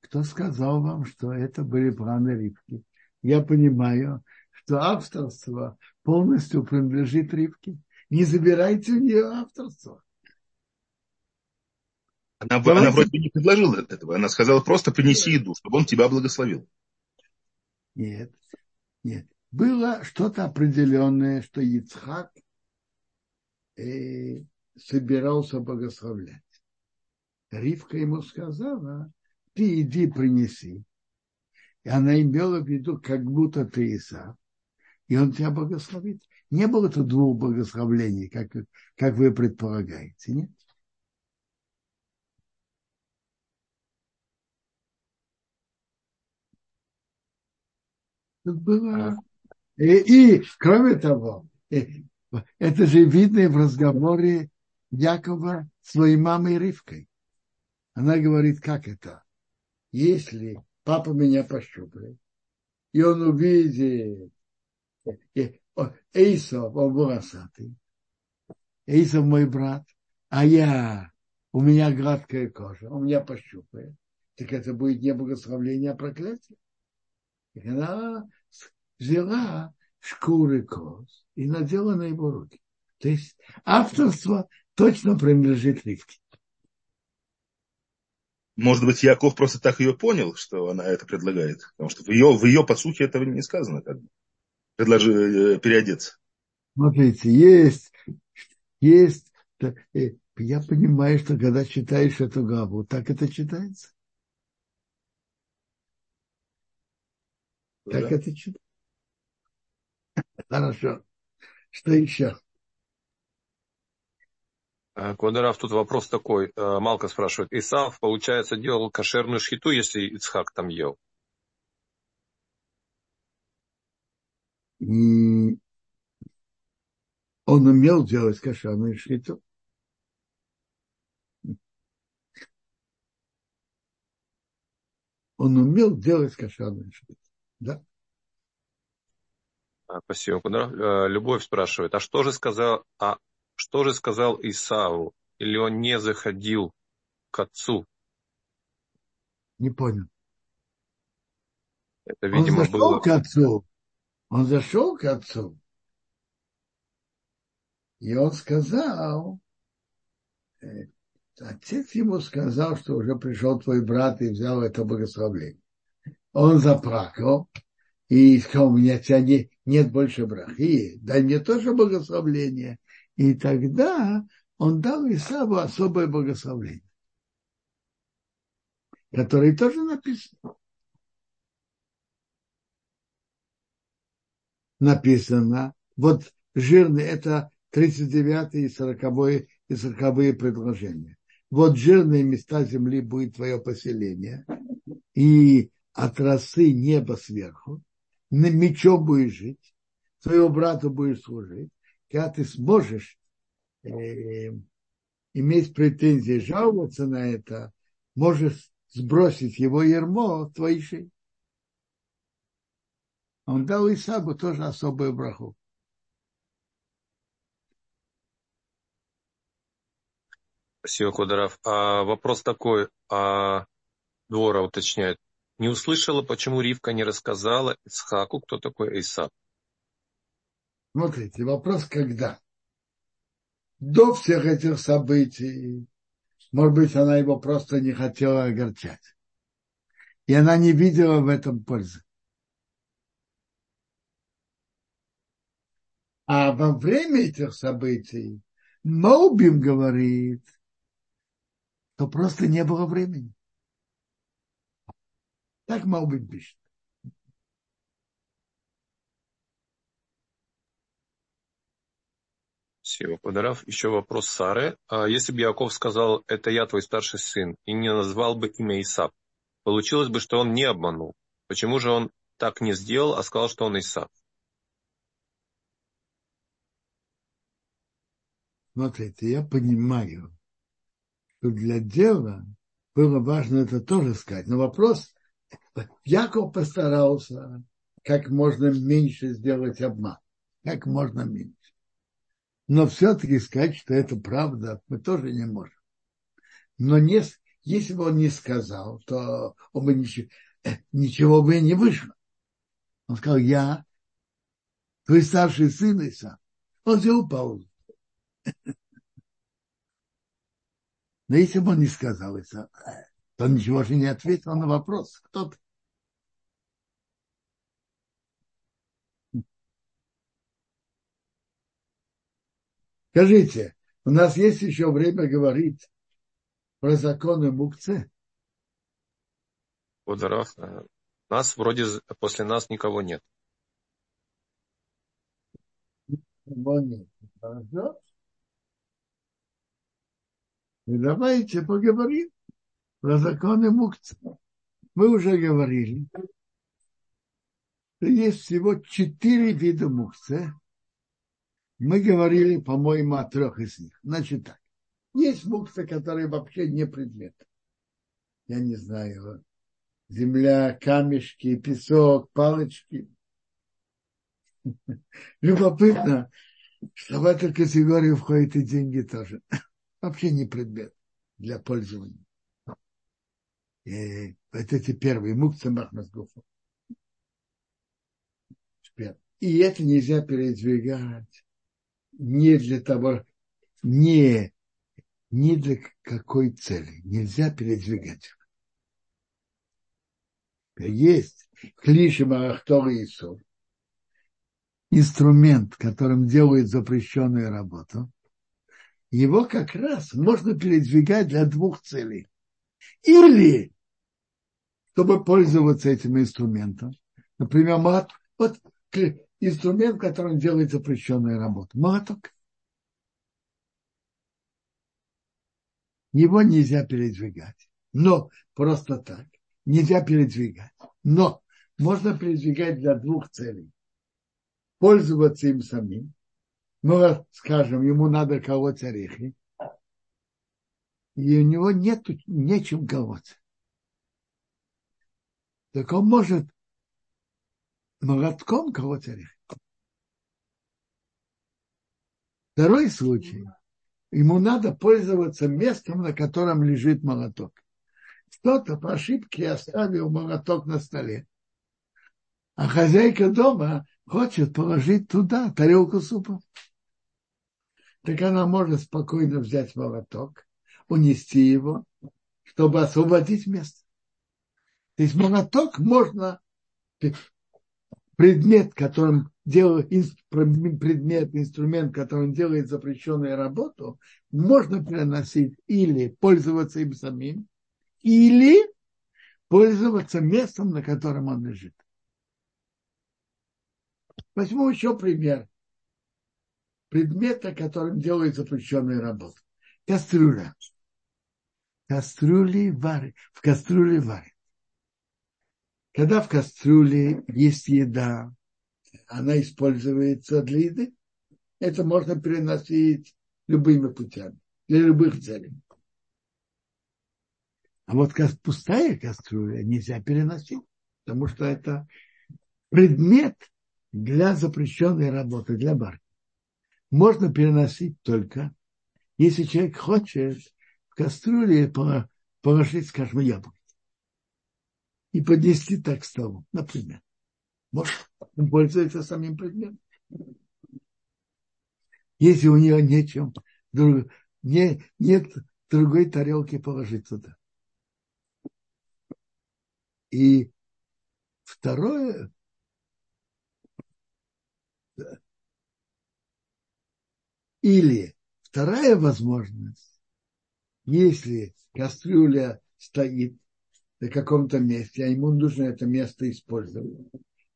Кто сказал вам, что это были планы Ривки? Я понимаю, что авторство полностью принадлежит Ривке. Не забирайте у нее авторство. Она, она вроде бы не предложила этого. Она сказала, просто принеси еду, чтобы он тебя благословил. Нет. Нет. Было что-то определенное, что Ицхак э, собирался богословлять. Ривка ему сказала, ты иди принеси. И она имела в виду, как будто ты Исав, и он тебя благословит. Не было тут двух благословлений, как, как вы предполагаете, нет? Тут было... И, и кроме того, это же видно в разговоре Якова с своей мамой Ривкой. Она говорит, как это? Если папа меня пощупает, и он увидит Эйсов, он волосатый, Эйсов мой брат, а я, у меня гладкая кожа, он меня пощупает, так это будет не благословление, а проклятие. И она взяла шкуры коз и надела на его руки. То есть авторство точно принадлежит Ривке. Может быть, Яков просто так ее понял, что она это предлагает. Потому что в ее, в ее подсухе этого не сказано. Как бы. Предложи э, переодеться. Смотрите, есть, есть, э, я понимаю, что когда читаешь эту габу, так это читается. Да. Так это читается. Хорошо. Что еще? А, Квадраф, тут вопрос такой. А, Малка спрашивает. Исав, получается, делал кошерную шхиту, если Ицхак там ел? Он умел делать кошерную шхиту. Он умел делать кошерную шхиту. Да. А, спасибо. Э, Любовь спрашивает, а что же сказал, а что же сказал Исаву? Или он не заходил к отцу? Не понял. Это, видимо, он зашел было... к отцу. Он зашел к отцу. И он сказал, э, отец ему сказал, что уже пришел твой брат и взял это благословление. Он заплакал и сказал, у меня тебя не, нет больше брахи, дай мне тоже благословление. И тогда он дал Исаву особое благословление, которое тоже написано. Написано, вот жирный, это 39 и 40 и 40 предложения. Вот жирные места земли будет твое поселение, и от росы неба сверху, на мечом будешь жить, своего брата будешь служить, когда ты сможешь э, иметь претензии, жаловаться на это, можешь сбросить его ермо твои шеи. Он дал Исабу тоже особую браху. Спасибо, Кударов. А вопрос такой, а Двора уточняет, не услышала, почему Ривка не рассказала Исхаку, кто такой Исап? Смотрите, вопрос когда? До всех этих событий, может быть, она его просто не хотела огорчать. И она не видела в этом пользы. А во время этих событий Моубим говорит, что просто не было времени. Так Моубим пишет. Спасибо, Подарав. Еще вопрос Сары. А если бы Яков сказал, это я твой старший сын, и не назвал бы имя Исап, получилось бы, что он не обманул. Почему же он так не сделал, а сказал, что он Исап? Смотрите, я понимаю, что для дела было важно это тоже сказать. Но вопрос, Яков постарался как можно меньше сделать обман. Как можно меньше. Но все-таки сказать, что это правда, мы тоже не можем. Но не, если бы он не сказал, то он бы ничего, ничего бы не вышло. Он сказал, я твой старший сын Иса. Он сделал паузу. (laughs) Но если бы он не сказал это, то он ничего же не ответил на вопрос, кто ты. Скажите, у нас есть еще время говорить про законы Мукце? Ударов, э, нас вроде после нас никого нет. Никого нет. Хорошо? И давайте поговорим про законы Мукцы. Мы уже говорили, что есть всего четыре вида Мукцы. Мы говорили, по-моему, о трех из них. Значит так. Есть мукцы, которые вообще не предмет. Я не знаю, земля, камешки, песок, палочки. (laughs) Любопытно, что в эту категорию входят и деньги тоже (laughs) вообще не предмет для пользования. И вот эти первые мукцы Махмазгуфа. И это нельзя передвигать не для того, не, не для какой цели. Нельзя передвигать их. Есть клиши Марахтор Иисус, инструмент, которым делают запрещенную работу, его как раз можно передвигать для двух целей. Или чтобы пользоваться этим инструментом. Например, мат, вот инструмент, которым делает запрещенную работу. Молоток. Его нельзя передвигать. Но просто так. Нельзя передвигать. Но можно передвигать для двух целей. Пользоваться им самим ну, скажем, ему надо колоть орехи, и у него нет нечем колоть. Так он может молотком колоть орехи. Второй случай. Ему надо пользоваться местом, на котором лежит молоток. Кто-то по ошибке оставил молоток на столе. А хозяйка дома хочет положить туда тарелку супа так она может спокойно взять молоток, унести его, чтобы освободить место. То есть молоток можно, предмет, которым делает, предмет, инструмент, которым делает запрещенную работу, можно переносить или пользоваться им самим, или пользоваться местом, на котором он лежит. Возьму еще пример предмета, которым делают запрещенную работу. Кастрюля. Кастрюли варят. В кастрюле варят. Когда в кастрюле есть еда, она используется для еды. это можно переносить любыми путями, для любых целей. А вот пустая кастрюля нельзя переносить, потому что это предмет для запрещенной работы, для барки. Можно переносить только, если человек хочет в кастрюле положить, скажем, яблоко и поднести так к столу, например. Может, он пользуется самим предметом. Если у нее нечем, не, нет другой тарелки положить туда. И второе, или вторая возможность, если кастрюля стоит на каком-то месте, а ему нужно это место использовать,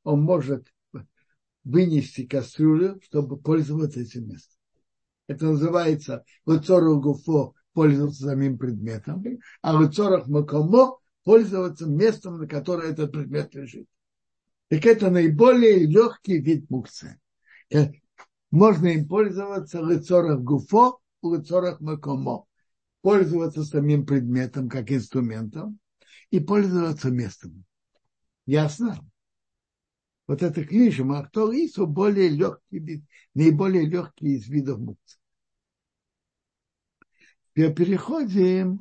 он может вынести кастрюлю, чтобы пользоваться этим местом. Это называется лыцору гуфо пользоваться самим предметом, а лыцорах макомо пользоваться местом, на которое этот предмет лежит. Так это наиболее легкий вид мукции. Можно им пользоваться лыцорах гуфо, лыцорах макомо. Пользоваться самим предметом как инструментом и пользоваться местом. Ясно? Вот это клиша, махтор ису более легкий наиболее легкий из видов мукции. Переходим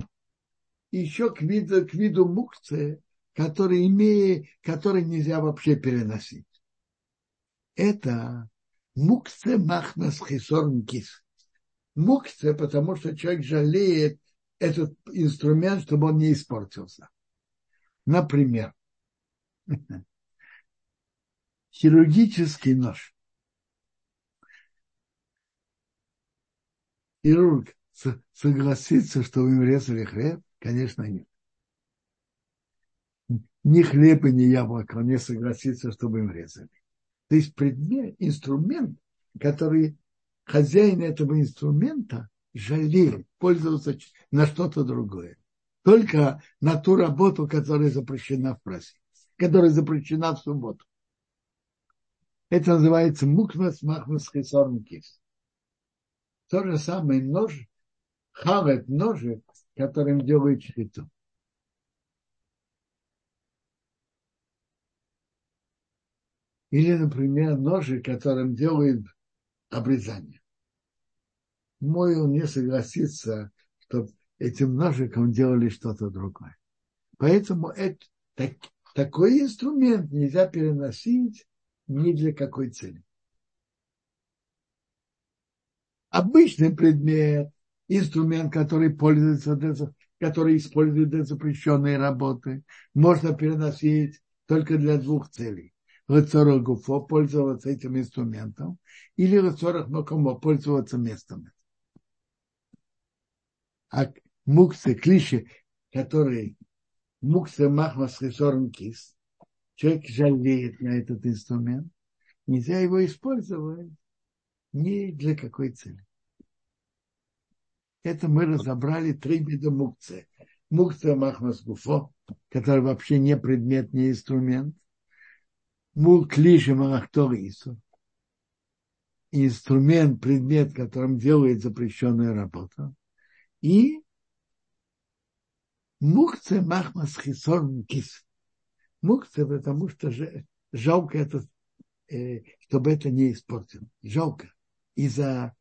еще к виду, к виду мукции, который, имеет, который нельзя вообще переносить. Это мукция махнас хисорн кис. Мукция, потому что человек жалеет этот инструмент, чтобы он не испортился. Например, (laughs) хирургический нож. Хирург согласится, что вы им резали хлеб? Конечно, нет. Ни хлеб и ни яблоко не согласится, чтобы им резали. То есть предмет, инструмент, который хозяин этого инструмента жалеет пользоваться на что-то другое. Только на ту работу, которая запрещена в прасе, которая запрещена в субботу. Это называется мукмас махмас хисорн То же самое нож, хавет ножик, которым делают шхиту. Или, например, ножи, которым делают обрезание. Мой он не согласится, чтобы этим ножиком делали что-то другое. Поэтому это, так, такой инструмент нельзя переносить ни для какой цели. Обычный предмет инструмент, который пользуется, для, который использует для запрещенной работы, можно переносить только для двух целей. Гуфо пользоваться этим инструментом или Лыцорах Макомо пользоваться местом. А муксы, клиши, который муксы махмас хисорн кис, человек жалеет на этот инструмент, нельзя его использовать ни для какой цели. Это мы разобрали три вида мукции. Мукция махмас гуфо, который вообще не предмет, не инструмент. Мук лиши малахторису. Инструмент, предмет, которым делает запрещенную работу. И мукция махмас хисор кис. Мукция, потому что жалко это, э, чтобы это не испортил. Жалко. Из-за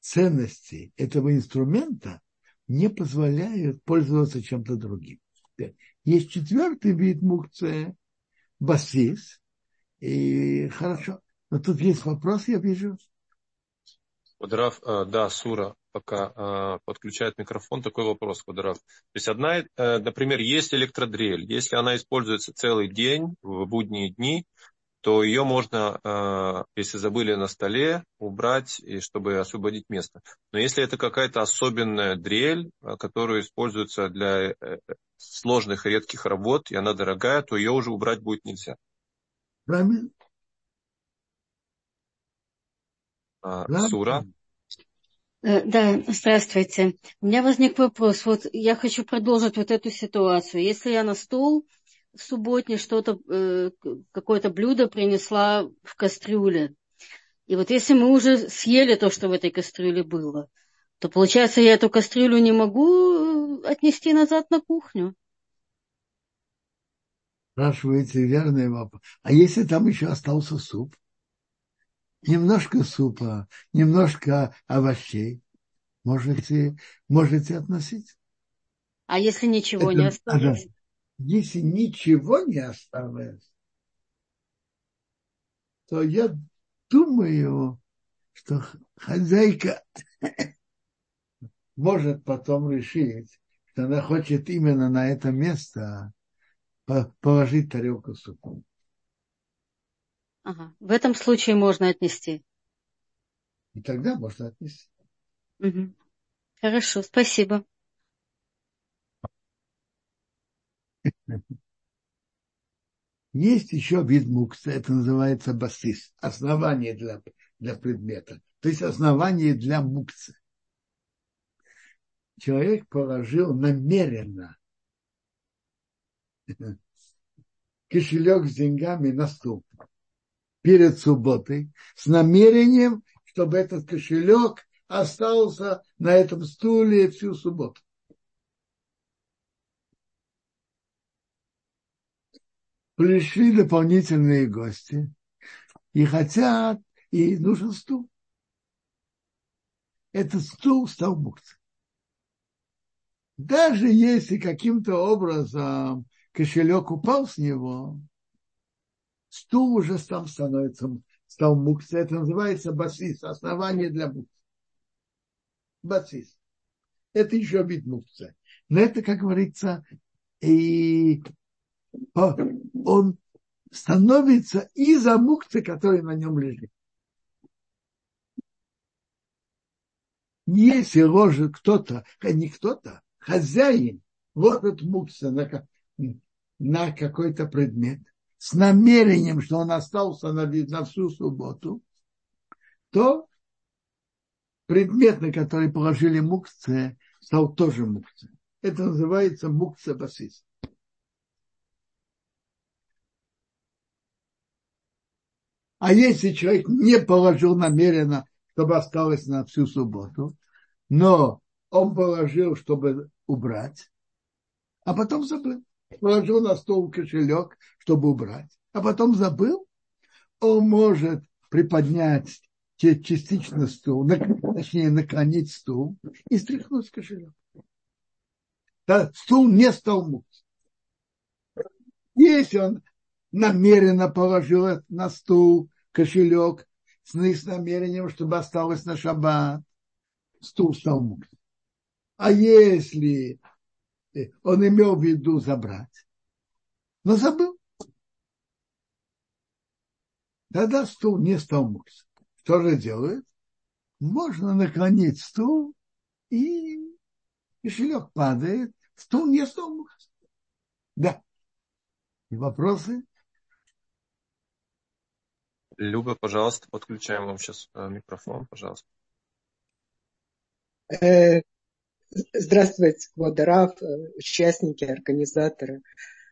ценности этого инструмента не позволяют пользоваться чем-то другим. Есть четвертый вид мукция, басис, и хорошо. Но тут есть вопрос, я вижу. Квадраф, э, да, Сура пока э, подключает микрофон, такой вопрос, Квадраф. То есть одна, э, например, есть электродрель, если она используется целый день, в будние дни, то ее можно, если забыли на столе, убрать, и чтобы освободить место. Но если это какая-то особенная дрель, которая используется для сложных редких работ, и она дорогая, то ее уже убрать будет нельзя. Правильно. А, Сура. Да, здравствуйте. У меня возник вопрос. Вот я хочу продолжить вот эту ситуацию. Если я на стол в субботне что-то, э, какое-то блюдо принесла в кастрюле. И вот если мы уже съели то, что в этой кастрюле было, то получается, я эту кастрюлю не могу отнести назад на кухню. Спрашиваете верный вопрос. А если там еще остался суп? Немножко супа, немножко овощей можете, можете относить. А если ничего Это, не осталось? Если ничего не осталось, то я думаю, что хозяйка (coughs) может потом решить, что она хочет именно на это место положить тарелку супа. Ага. В этом случае можно отнести. И тогда можно отнести. Угу. Хорошо, спасибо. Есть еще вид мукса, это называется басис, основание для, для предмета, то есть основание для мукса. Человек положил намеренно (laughs) кошелек с деньгами на стул перед субботой с намерением, чтобы этот кошелек остался на этом стуле всю субботу. Пришли дополнительные гости и хотят, и нужен стул. Этот стул стал мукцией. Даже если каким-то образом кошелек упал с него, стул уже там становится, стал мукцией. Это называется басис, основание для мукции. Басис. Это еще вид мукция. Но это, как говорится, и он становится из-за мукцы, который на нем лежит. Если ложит кто-то, а не кто-то, хозяин ложит мукса на, на какой-то предмет с намерением, что он остался на, на всю субботу, то предмет, на который положили мукция, стал тоже мукция. Это называется мукция басист. А если человек не положил намеренно, чтобы осталось на всю субботу, но он положил, чтобы убрать, а потом забыл. Положил на стол кошелек, чтобы убрать, а потом забыл, он может приподнять частично стул, точнее наклонить стул и стряхнуть кошелек. Да, стул не стал муть. Если он намеренно положил на стул кошелек с, намерением, чтобы осталось на шаббат. Стул стал мукс. А если он имел в виду забрать, но забыл, тогда стул не стал мукс. Что же делает? Можно наклонить стул, и кошелек падает, стул не стал мукс. Да. И вопросы? Люба, пожалуйста, подключаем вам сейчас э, микрофон, пожалуйста. Э, здравствуйте, Квадорав, э, участники, организаторы.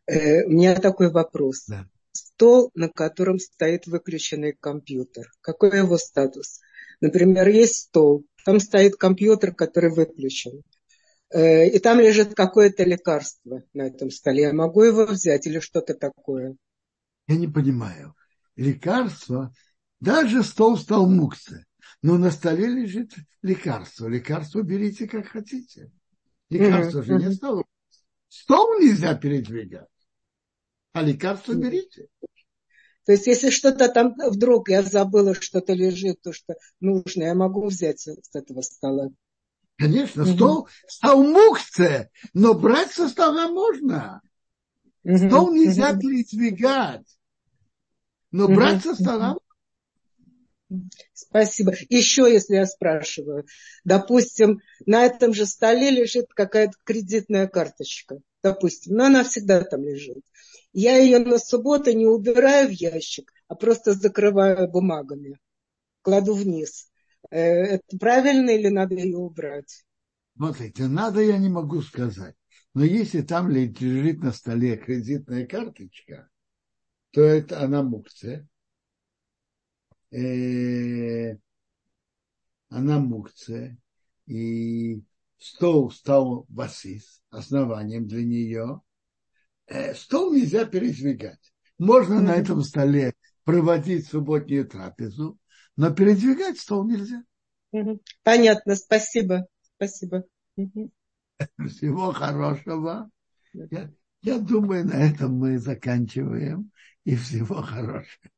У меня такой вопрос. Да. Стол, на котором стоит выключенный компьютер. Какой его статус? Например, есть стол, там стоит компьютер, который выключен. И там лежит какое-то лекарство на этом столе. Я могу его взять или что-то такое? Я не понимаю лекарство, даже стол стал мукция, но на столе лежит лекарство. Лекарство берите как хотите. Лекарство mm-hmm. же не стало. Стол нельзя передвигать, а лекарство берите. То есть, если что-то там вдруг я забыла, что-то лежит, то что нужно, я могу взять с этого стола. Конечно, mm-hmm. стол стал мукция, но брать со стола можно. Mm-hmm. Стол нельзя mm-hmm. передвигать. Но брать со стола Спасибо. Еще, если я спрашиваю, допустим, на этом же столе лежит какая-то кредитная карточка, допустим, но она всегда там лежит. Я ее на субботу не убираю в ящик, а просто закрываю бумагами, кладу вниз. Э, это правильно или надо ее убрать? Смотрите, надо я не могу сказать. Но если там лежит на столе кредитная карточка, то это она мукция. Э, она мукция, и стол стал басис, основанием для нее, э, стол нельзя передвигать. Можно на этом столе проводить субботнюю трапезу, но передвигать стол нельзя. Понятно, спасибо. Спасибо. Всего хорошего. Я, я думаю, на этом мы заканчиваем. И всего хорошего.